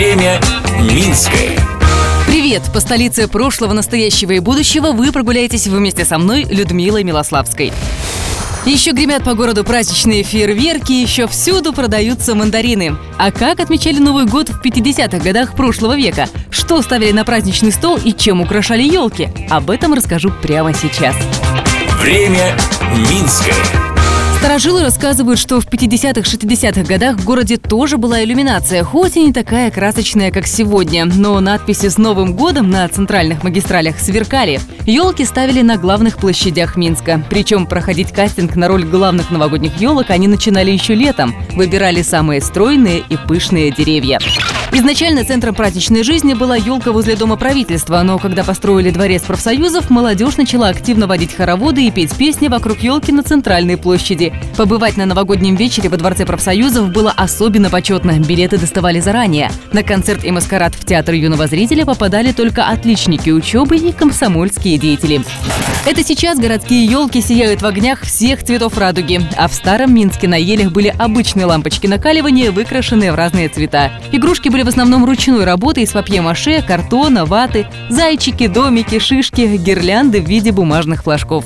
Время Минское. Привет! По столице прошлого, настоящего и будущего вы прогуляетесь вместе со мной, Людмилой Милославской. Еще гремят по городу праздничные фейерверки, еще всюду продаются мандарины. А как отмечали Новый год в 50-х годах прошлого века? Что ставили на праздничный стол и чем украшали елки? Об этом расскажу прямо сейчас. Время Минское. Старожилы рассказывают, что в 50-60-х годах в городе тоже была иллюминация, хоть и не такая красочная, как сегодня. Но надписи с Новым годом на центральных магистралях сверкали. Елки ставили на главных площадях Минска. Причем проходить кастинг на роль главных новогодних елок они начинали еще летом. Выбирали самые стройные и пышные деревья. Изначально центром праздничной жизни была елка возле Дома правительства, но когда построили дворец профсоюзов, молодежь начала активно водить хороводы и петь песни вокруг елки на центральной площади. Побывать на новогоднем вечере во Дворце профсоюзов было особенно почетно, билеты доставали заранее. На концерт и маскарад в Театр юного зрителя попадали только отличники учебы и комсомольские деятели. Это сейчас городские елки сияют в огнях всех цветов радуги, а в старом Минске на елях были обычные лампочки накаливания, выкрашенные в разные цвета. Игрушки были в основном ручной работы из папье-маше, картона, ваты, зайчики, домики, шишки, гирлянды в виде бумажных флажков.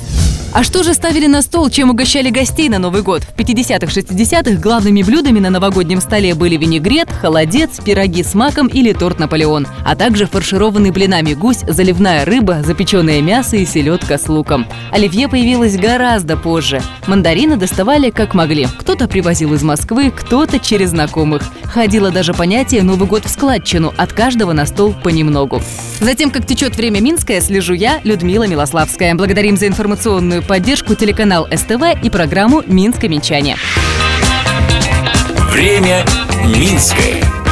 А что же ставили на стол, чем угощали гостей на Новый год? В 50-60-х главными блюдами на новогоднем столе были винегрет, холодец, пироги с маком или торт Наполеон, а также фаршированный блинами гусь, заливная рыба, запеченное мясо и селедка с луком. Оливье появилось гораздо позже. Мандарины доставали как могли. Кто-то привозил из Москвы, кто-то через знакомых. Ходило даже понятие «Новый год в складчину» от каждого на стол понемногу. Затем, как течет время Минское, слежу я, Людмила Милославская. Благодарим за информационную поддержку телеканал СТВ и программу «Минское Минчане». Время Минское.